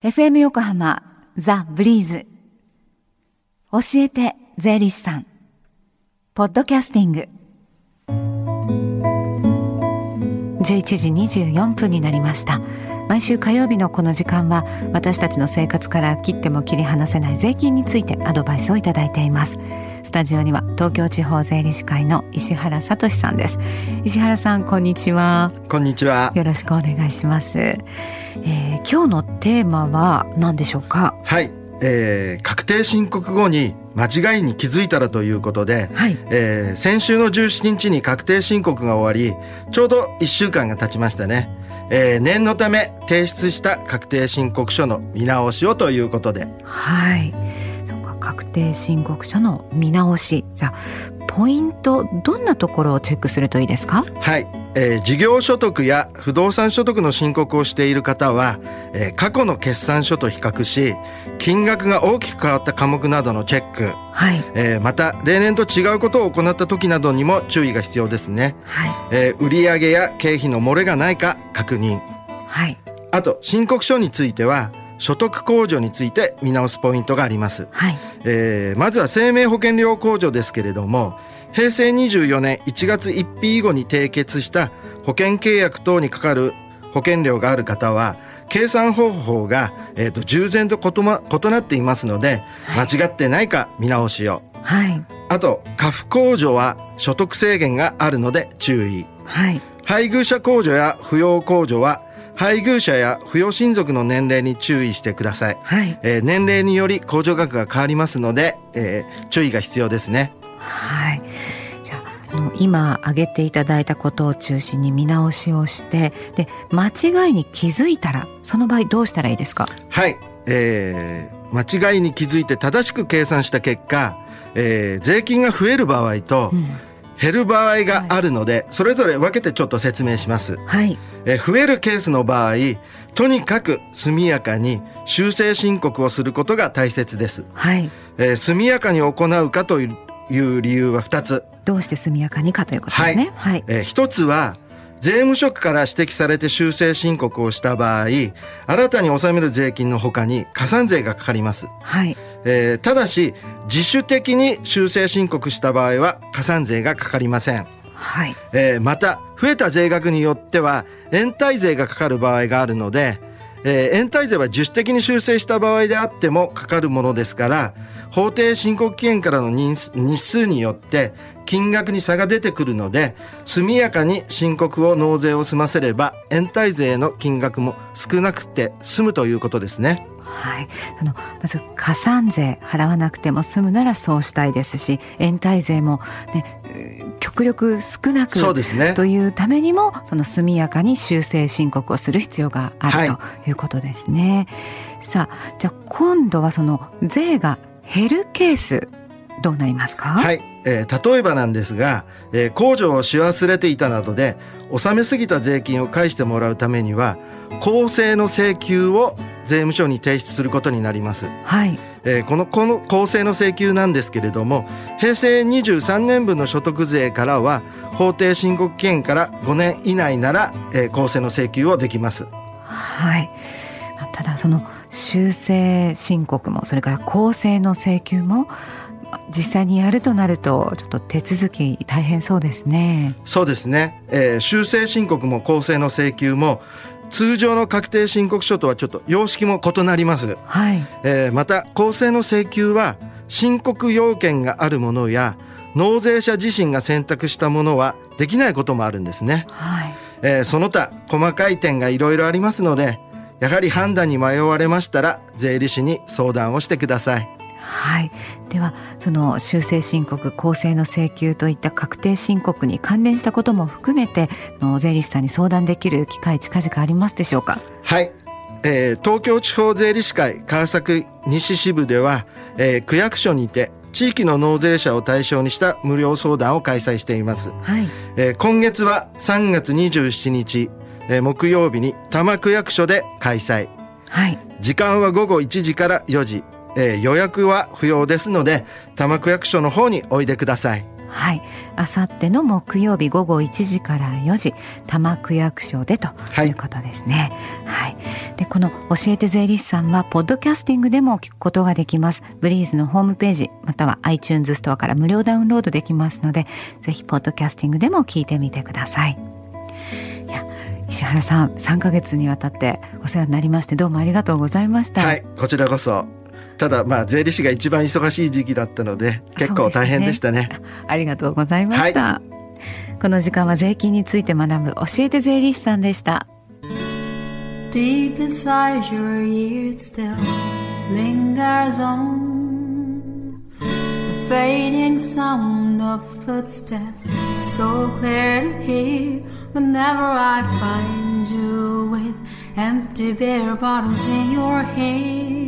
FM 横浜ザ・ブリーズ。教えて税理士さん。ポッドキャスティング。11時24分になりました。毎週火曜日のこの時間は私たちの生活から切っても切り離せない税金についてアドバイスをいただいています。スタジオには東京地方税理士会の石原聡さんです。石原さんこんにちは。こんにちは。よろしくお願いします。えー、今日のテーマは何でしょうか？はい、えー、確定申告後に間違いに気づいたらということで、はい、えー、先週の17日に確定申告が終わりちょうど1週間が経ちましたね、えー、念のため提出した確定申告書の見直しをということで。はい確定申告書の見直し。じゃあポイントどんなところをチェックするといいですか？はい。えー、事業所得や不動産所得の申告をしている方は、えー、過去の決算書と比較し金額が大きく変わった科目などのチェック、はい。えー、また例年と違うことを行った時などにも注意が必要ですね、はい。えー、売上や経費の漏れがないか確認、はい、あと申告書については所得控除について見直すポイントがあります、はい。えー、まずは生命保険料控除ですけれども平成24年1月1日以後に締結した保険契約等にかかる保険料がある方は計算方法が、えーと、従前と異,、ま、異なっていますので、はい、間違ってないか見直しを、はい、あと過付控除は所得制限があるので注意、はい、配偶者控除や扶養控除は配偶者や扶養親族の年齢に注意してください、はい。えー、年齢により控除額が変わりますので、えー、注意が必要ですね。はい。じゃあの今挙げていただいたことを中心に見直しをしてで間違いに気づいたらその場合どうしたらいいですか？はい、えー、間違いに気づいて正しく計算した結果、えー、税金が増える場合と、うん減る場合があるので、はい、それぞれ分けてちょっと説明します。はい、え増えるケースの場合、とにかく速やかに修正申告をすることが大切です。はい、えー、速やかに行うかという理由は2つ。どうして速やかにかということですね。はい。はい、えー、1つは税務職から指摘されて修正申告をした場合新たに納める税金のほかに加算税がかかります、はいえー、ただし自主的に修正申告した場合は加算税がかかりません、はいえー、また増えた税額によっては延滞税がかかる場合があるので、えー、延滞税は自主的に修正した場合であってもかかるものですから法定申告期限からの日数によって金額に差が出てくるので速やかに申告を納税を済ませれば延滞税の金額も少なくて済むということですね。はい、あのまず加算税払わなくても済むならそうしたいですし延滞税も、ね、極力少なくそうです、ね、というためにもその速やかに修正申告をする必要がある、はい、ということですね。さあじゃあ今度はその税が減るケースどうなりますか？はい、えー、例えばなんですが、えー、控除をし忘れていたなどで納めすぎた税金を返してもらうためには公正の請求を税務署に提出することになります。はい。えー、このこの公正の請求なんですけれども平成23年分の所得税からは法定申告期限から5年以内なら、えー、公正の請求をできます。はい。ただその修正申告もそれから公正の請求も実際にやるとなるとちょっと手続き大変そうですね。そうですね、えー、修正申告も公正の請求も通常の確定申告書とはちょっと様式も異なります。はい。えー、また公正の請求は申告要件があるものや納税者自身が選択したものはできないこともあるんですね。はい。えー、その他細かい点がいろいろありますのでやはり判断に迷われましたら税理士に相談をしてください。はい、ではその修正申告公正の請求といった確定申告に関連したことも含めての税理士さんに相談できる機会近々ありますでしょうか？はい、えー、東京地方税理士会川崎西支部では、えー、区役所にて地域の納税者を対象にした無料相談を開催しています、はい。えー、今月は3月27日えー、木曜日に多摩区役所で開催、はい、時間は午後1時から4時、えー、予約は不要ですので多摩区役所の方においでください。はい。あさっての木曜日午後1時から4時多摩区役所でということですね。はい、はい、でこの教えて税理士さんはポッドキャスティングでも聞くことができます。ブリーズのホームページまたは iTunes ストアから無料ダウンロードできますのでぜひポッドキャスティングでも聞いてみてください。いや石原さん3ヶ月にわたってお世話になりましてどうもありがとうございました。はい。こちらこそただまあ税理士が一番忙しい時期だったので結構大変でしたね、ね、ありがとうございました、はい、この時間は税金について学ぶ教えて税理士さんでした Deep inside your ears still lingers on the fading sound of footsteps so clear to hear whenever I find you with empty beer bottles in your hand.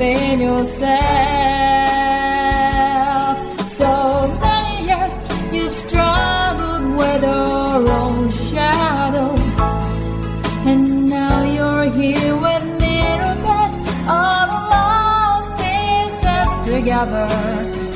In yourself. So many years you've struggled with your own shadow, and now you're here with mirror beds, all the lost pieces together.